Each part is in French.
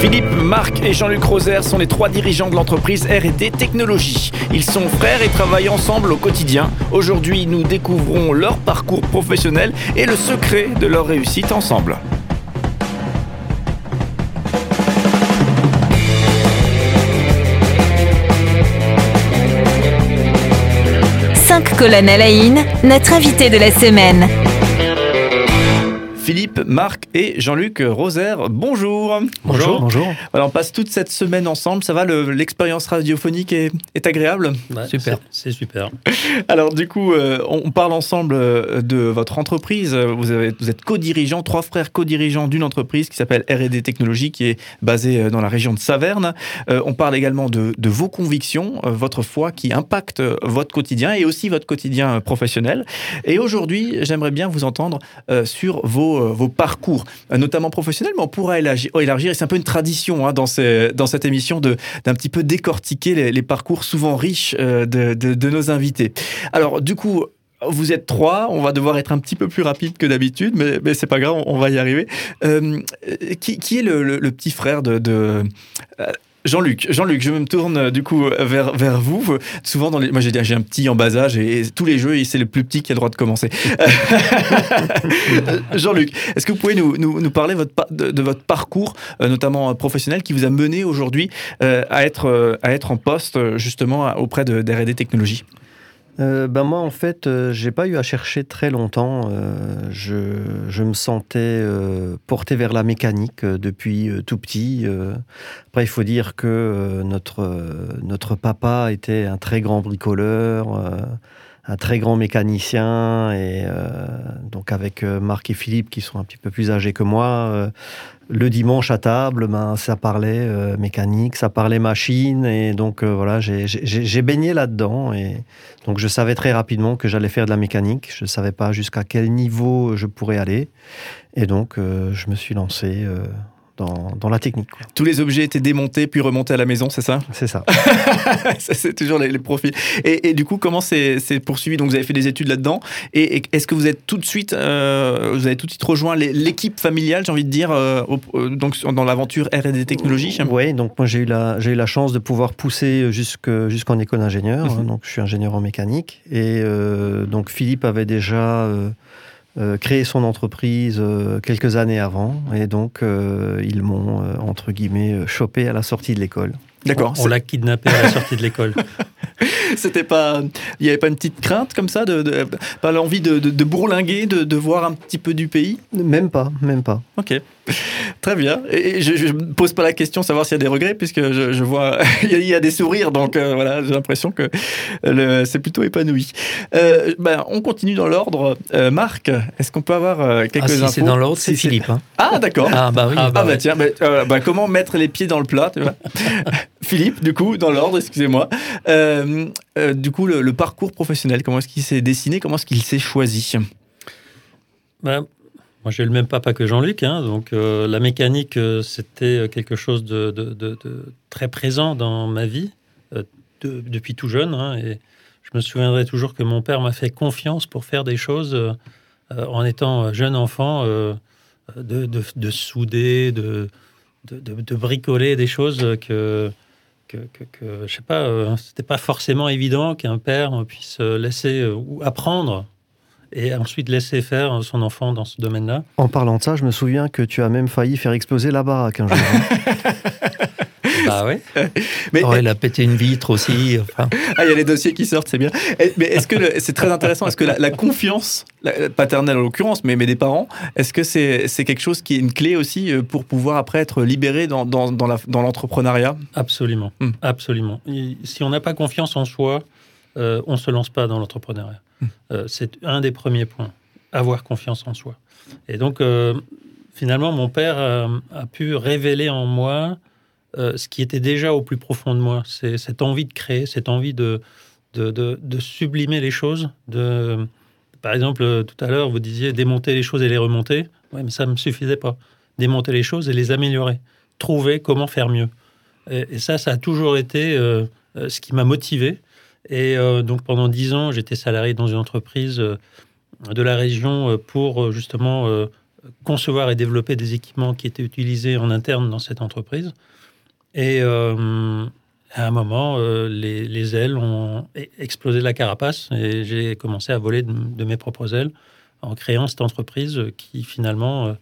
Philippe, Marc et Jean-Luc Roser sont les trois dirigeants de l'entreprise R&D Technologies. Ils sont frères et travaillent ensemble au quotidien. Aujourd'hui, nous découvrons leur parcours professionnel et le secret de leur réussite ensemble. Cinq colonnes à la in, notre invité de la semaine. Philippe, Marc et Jean-Luc Roser, bonjour. Bonjour. Bonjour. Voilà, on passe toute cette semaine ensemble. Ça va, le- l'expérience radiophonique est, est agréable? Ouais, Super. C'est super. Alors du coup, euh, on parle ensemble euh, de votre entreprise. Vous, avez, vous êtes co-dirigeants, trois frères co-dirigeants d'une entreprise qui s'appelle R&D Technologies, qui est basée euh, dans la région de Saverne. Euh, on parle également de, de vos convictions, votre foi qui impacte votre quotidien et aussi votre quotidien professionnel. Et aujourd'hui, j'aimerais bien vous entendre euh, sur vos, euh, vos parcours, euh, notamment professionnels, mais on pourra élargir, élargir et c'est un peu une tradition hein, dans, cette émission d'un petit peu décortiquer les, parcours souvent riches euh, de, nos invités. Alors, du coup, vous êtes trois, on va devoir être un petit peu plus rapide que d'habitude, mais, mais c'est pas grave, on, va y arriver. Qui, est le, petit frère de. Jean-Luc, Jean-Luc, je me tourne euh, du coup vers, vers vous. Souvent, dans les... moi j'ai un petit en bas âge et, et tous les jeux, c'est le plus petit qui a le droit de commencer. Euh, Jean-Luc, est-ce que vous pouvez nous, nous, nous parler votre, de, de votre parcours, euh, notamment professionnel, qui vous a mené aujourd'hui euh, à, être, à être en poste justement auprès de d'R&D Technologies? Euh, ben moi, en fait, euh, j'ai pas eu à chercher très longtemps. Euh, je, je me sentais porté vers la mécanique depuis tout petit. Après, il faut dire que notre, notre papa était un très grand bricoleur, un très grand mécanicien. Et euh, donc, avec euh, Marc et Philippe, qui sont un petit peu plus âgés que moi, euh, le dimanche à table, ben, ça parlait mécanique, ça parlait machine. Et donc, voilà, j'ai- baigné là-dedans. Et donc je savais très rapidement que j'allais faire de la mécanique. Je ne savais pas jusqu'à quel niveau je pourrais aller. Et donc je me suis lancé dans, dans la technique. quoi. Tous les objets étaient démontés puis remontés à la maison, c'est ça? C'est ça. Ça, c'est toujours les, les profils. Et, et du coup, comment c'est poursuivi? Donc, vous avez fait des études là-dedans. Et, et est-ce que vous êtes tout de suite, euh, vous avez tout de suite rejoint l'équipe familiale, j'ai envie de dire, euh, au- euh, donc dans l'aventure R&D Technologies? Oui, donc moi j'ai eu, la, j'ai eu la chance de pouvoir pousser jusque- jusqu'en école d'ingénieur. Mhm. hein, donc je suis ingénieur en mécanique. Et euh, donc Philippe avait déjà créé son entreprise euh, quelques années avant. Et donc euh, ils m'ont, euh, entre guillemets, euh, chopé à la sortie de l'école. D'accord. On l'a kidnappé à la sortie de l'école. C'était pas, il n'y avait pas une petite crainte comme ça, de, de- pas l'envie de, de, de bourlinguer, de, de voir un petit peu du pays? Même pas, même pas. Ok, très bien. Et je ne pose pas la question de savoir s'il y a des regrets, puisque je, je vois il y, a- des sourires, donc euh, voilà, j'ai l'impression que c'est plutôt épanoui. Euh, ben, on continue dans l'ordre. Euh, Marc, est-ce qu'on peut avoir euh, quelques Ah, si infos? c'est dans l'ordre, c'est Philippe. hein. Ah d'accord. Ah bah oui. Ah bah, ouais. tiens, bah, euh, bah, comment mettre les pieds dans le plat tu vois? Philippe, du coup, dans l'ordre, excusez-moi. Euh, euh, du coup, le, le parcours professionnel, comment est-ce qu'il s'est dessiné Comment est-ce qu'il s'est choisi? Ben, moi, j'ai le même papa que Jean-Luc, hein, donc euh, la mécanique, euh, c'était quelque chose de, très présent dans ma vie euh, de- depuis tout jeune. hein, et je me souviendrai toujours que mon père m'a fait confiance pour faire des choses euh, euh, en étant jeune enfant, euh, de, de- de souder, de, bricoler des choses que. Que, que, je sais pas, euh, c'était pas forcément évident qu'un père puisse euh, laisser euh, ou apprendre et ensuite laisser faire son enfant dans ce domaine-là. En parlant de ça, je me souviens que tu as même failli faire exploser la baraque un jour. hein. Bah oui. Mais Oh, il a pété une vitre aussi. Enfin, Ah, il y a les dossiers qui sortent, c'est bien. Mais est-ce que le- c'est très intéressant Est-ce que la, la confiance, la- paternelle en l'occurrence, mais, mais des parents, est-ce que c'est c'est quelque chose qui est une clé aussi euh, pour pouvoir après être libéré dans, dans, dans la- dans l'entrepreneuriat? Absolument. Hmm. Absolument. Et si on n'a pas confiance en soi, euh, on ne se lance pas dans l'entrepreneuriat. Hmm. Euh, c'est un des premiers points. Avoir confiance en soi. Et donc, euh, finalement, mon père a pu révéler en moi ce qui était déjà au plus profond de moi. C'est cette envie de créer, cette envie de, de, de- de sublimer les choses. De, par exemple, tout à l'heure, vous disiez démonter les choses et les remonter. Oui, mais ça ne me suffisait pas. Démonter les choses et les améliorer. Trouver comment faire mieux. Et, et ça, ça a toujours été ce qui m'a motivé. Et euh, donc, pendant dix ans, j'étais salarié dans une entreprise euh, de la région euh, pour euh, justement euh, concevoir et développer des équipements qui étaient utilisés en interne dans cette entreprise. Et euh, à un moment, euh, les, ailes ont explosé la carapace et j'ai commencé à voler de, mes propres ailes en créant cette entreprise qui finalement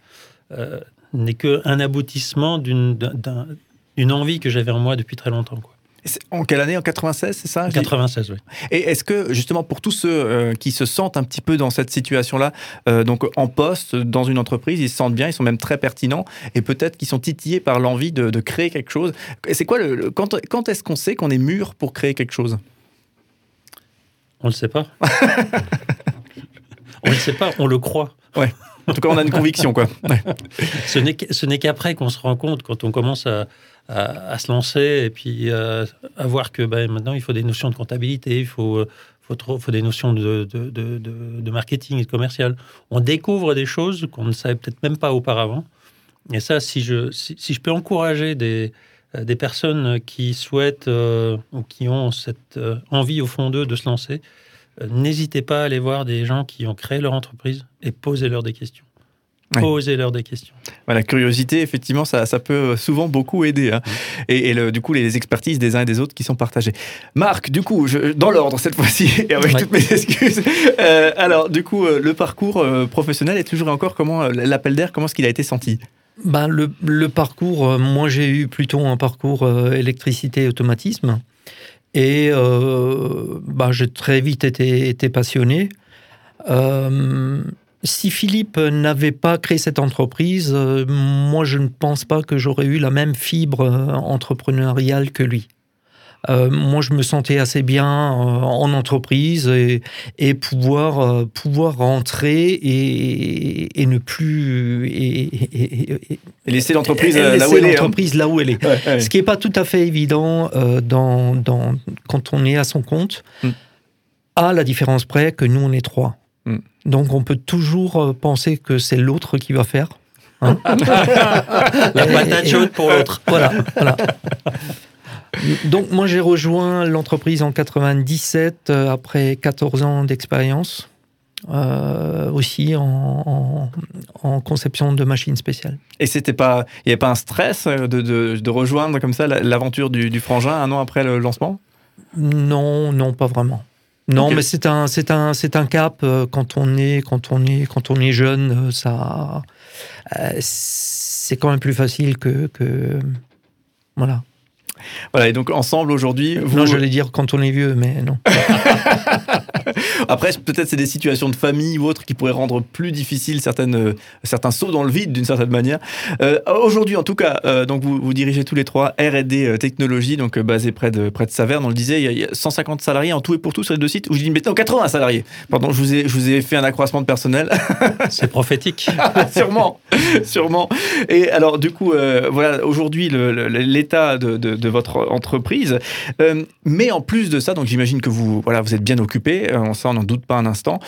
n'est qu'un aboutissement d'une envie que j'avais en moi depuis très longtemps. En quelle année? En 96, c'est ça? 96, oui. Et est-ce que, justement, pour tous ceux euh, qui se sentent un petit peu dans cette situation-là, euh, donc en poste, dans une entreprise, ils se sentent bien, ils sont même très pertinents, et peut-être qu'ils sont titillés par l'envie de, créer quelque chose. C'est quoi le, quand, quand est-ce qu'on sait qu'on est mûr pour créer quelque chose? On ne le sait pas. on ne le sait pas, on le croit. Ouais. En tout cas, on a une conviction, quoi. Ce n'est qu'après qu'on se rend compte, quand on commence à, se lancer et puis euh, à voir que ben, maintenant il faut des notions de comptabilité, il faut, euh, des notions de, marketing et de commercial. On découvre des choses qu'on ne savait peut-être même pas auparavant. Et ça, si je, peux encourager euh, des personnes qui souhaitent ou qui ont cette envie au fond d'eux de se lancer, n'hésitez pas à aller voir des gens qui ont créé leur entreprise et posez-leur des questions. Posez-leur des questions. La curiosité, effectivement, ça, ça peut souvent beaucoup aider. Hein. Et, le, du coup, les expertises des uns et des autres qui sont partagées. Marc, du coup, je, dans l'ordre cette fois-ci, et avec toutes mes excuses. Euh, alors, du coup, euh, le parcours euh, professionnel est toujours encore comment l'appel d'air, comment est-ce qu'il a été senti? Ben, le, le, parcours, moi j'ai eu plutôt un parcours électricité et. Et ben, j'ai très vite été, passionné si Philippe n'avait pas créé cette entreprise, euh, moi je ne pense pas que j'aurais eu la même fibre euh, entrepreneuriale que lui. Euh, moi, je me sentais assez bien en entreprise et, pouvoir, pouvoir rentrer et, ne plus. Et, laisser l'entreprise là, où elle est. Hein. là où elle est. Ce qui n'est pas tout à fait évident dans, dans, quand on est à son compte, hmm. à la différence près que nous, on est trois. Hmm. Donc on peut toujours euh, penser que c'est l'autre qui va faire. Hein. La patate chaude pour l'autre. Voilà, Donc moi j'ai rejoint l'entreprise en 97 euh, après 14 ans d'expérience. Euh, aussi en, conception de machines spéciales. Et c'était pas, il n'y avait pas un stress de, rejoindre comme ça l'aventure du, du, frangin un an après le lancement? Non, non, pas vraiment. Non, mais c'est un, c'est un, c'est un cap euh, quand on est, quand on est, quand on est jeune, ça, euh, c'est quand même plus facile que, que voilà. Voilà, et donc ensemble aujourd'hui. Vous... Non, j'allais dire quand on est vieux, mais non. Après, peut-être c'est des situations de famille ou autres qui pourraient rendre plus difficile certaines, euh, certains sauts dans le vide d'une certaine manière. Euh, aujourd'hui, en tout cas, euh, donc vous, vous, dirigez tous les trois R&D Technologies, donc basé près de, près de Saverne. On le disait, il y, a, 150 salariés en tout et pour tout sur les deux sites. Ou je dis maintenant 80 salariés. Pardon, je vous ai, je vous ai fait un accroissement de personnel. c'est prophétique. sûrement, sûrement. Et alors, du coup, voilà, aujourd'hui, l'état de, de, de, votre entreprise. mais en plus de ça, donc j'imagine que vous, voilà, vous êtes bien occupé ça on n'en doute pas un instant.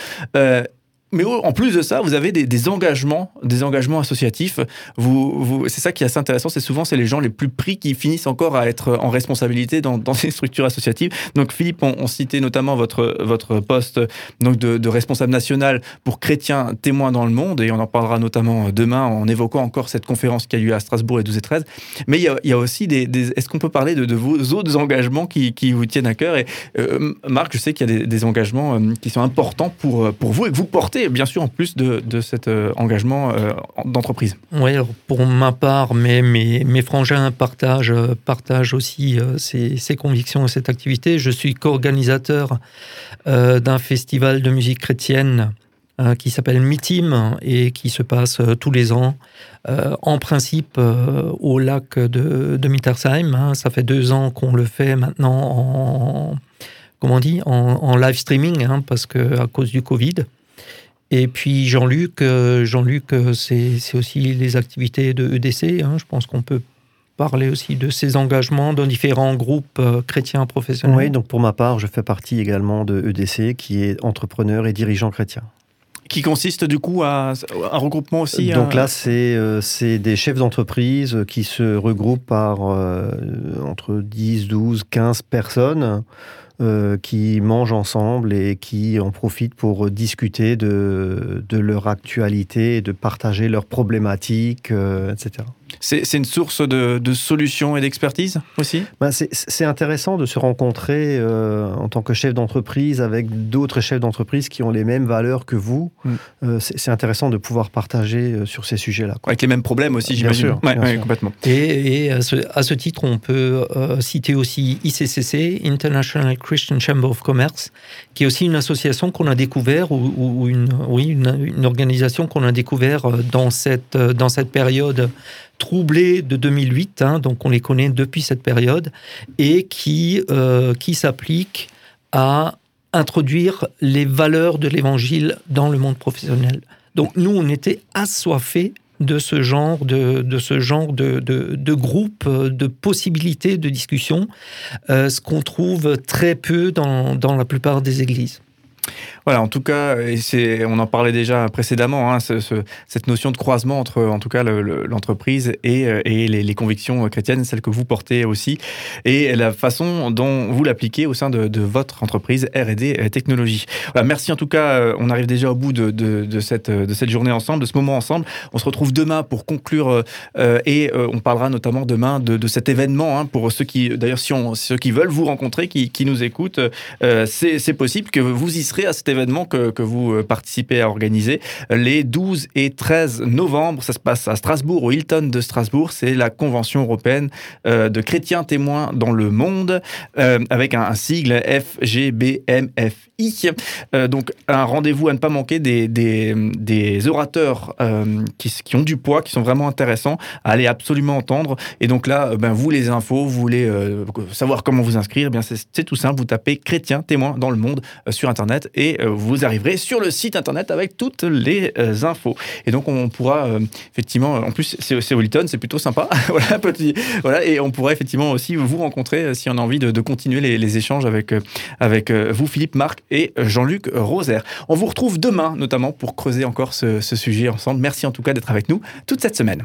Euh, mais en plus de ça, vous avez des, engagements, des engagements associatifs. Vous, c'est ça qui est assez intéressant. C'est souvent c'est les gens les plus pris qui finissent encore à être en responsabilité dans, ces structures associatives. Donc Philippe, on, citait notamment votre votre poste donc de, responsable national pour chrétiens témoins dans le monde, et on en parlera notamment demain en évoquant encore cette conférence qui a eu lieu à Strasbourg les 12 et 13. Mais il y a, aussi des, est-ce qu'on peut parler de, vos autres engagements qui, vous tiennent à cœur? Et euh, Marc, je sais qu'il y a des, engagements euh, qui sont importants pour pour vous et que vous portez bien sûr en plus de, cet euh, engagement euh, d'entreprise. Oui, pour ma part, mes, mes, mes frangins partagent, partagent aussi euh, ces, convictions et cette activité. Je suis co-organisateur d'un festival de musique chrétienne qui s'appelle MITIM et qui se passe tous les ans, en principe au lac de, de Mittersheim. Hein. Ça fait deux ans qu'on le fait maintenant en, comment dit, en, live streaming, hein, parce que à cause du Covid. Et puis Jean-Luc, euh, Jean-Luc, euh, c'est aussi les activités de EDC. Hein. Je pense qu'on peut parler aussi de ses engagements dans différents groupes euh, chrétiens professionnels. Oui, donc pour ma part, je fais partie également de EDC, qui est entrepreneur et dirigeant chrétien. Qui consiste du coup à un regroupement aussi Donc là, c'est des chefs d'entreprise qui se regroupent par entre 10, 12, 15 personnes euh, qui mangent ensemble et qui en profitent pour discuter de, leur actualité, de partager leurs problématiques, euh, etc. C'est une source de, de solutions et d'expertise aussi? Ben C'est intéressant de se rencontrer euh, en tant que chef d'entreprise avec d'autres chefs d'entreprise qui ont les mêmes valeurs que vous. Mm. Euh, c'est intéressant de pouvoir partager euh, sur ces sujets-là. Avec les mêmes problèmes aussi, j'imagine. Bien, sûr, complètement. Et, et à, ce, à, ce, titre, on peut citer aussi ICCC, International Christian Chamber of Commerce, qui est aussi une association qu'on a découvert, ou, ou une, oui, une, une organisation qu'on a découvert dans cette, dans cette période troublés de 2008, hein, donc on les connaît depuis cette période, et qui, euh, qui s'appliquent à introduire les valeurs de l'évangile dans le monde professionnel. Donc nous, on était assoiffés de ce genre de, de ce genre de, de, de, groupe, de possibilités de discussion, euh, ce qu'on trouve très peu dans, dans la plupart des églises. Voilà, en tout cas, et on en parlait déjà précédemment, hein, ce, cette notion de croisement entre, en tout cas, l'entreprise et, euh, les, convictions chrétiennes, celles que vous portez aussi, et la façon dont vous l'appliquez au sein de, votre entreprise R&D Technologie. Voilà, merci en tout cas, euh, on arrive déjà au bout de, cette, journée ensemble, de ce moment ensemble. On se retrouve demain pour conclure euh, et on parlera notamment demain de, cet événement hein, pour ceux qui, d'ailleurs, si ceux qui veulent vous rencontrer, qui, qui nous écoutent, c'est possible que vous y serez à cet événement que, que, vous euh, participez à organiser les 12 et 13 novembre. Ça se passe à Strasbourg, au Hilton de Strasbourg. C'est la Convention européenne euh, de chrétiens témoins dans le monde, euh, avec un, sigle FGBMFI. donc, un rendez-vous à ne pas manquer des, des, orateurs qui, qui, ont du poids, qui sont vraiment intéressants à aller absolument entendre. Et donc là, ben, vous, les infos, vous voulez savoir comment vous inscrire, eh bien c'est tout simple. Vous tapez chrétiens témoins dans le monde sur Internet et vous arriverez sur le site internet avec toutes les euh, infos. Et donc on pourra euh, effectivement, en plus c'est Wilton, c'est plutôt sympa. voilà, et on pourra effectivement aussi vous rencontrer euh, si on a envie de, continuer les, échanges avec, avec vous, Philippe, Marc et Jean-Luc Roser. On vous retrouve demain notamment pour creuser encore ce sujet ensemble. Merci en tout cas d'être avec nous toute cette semaine.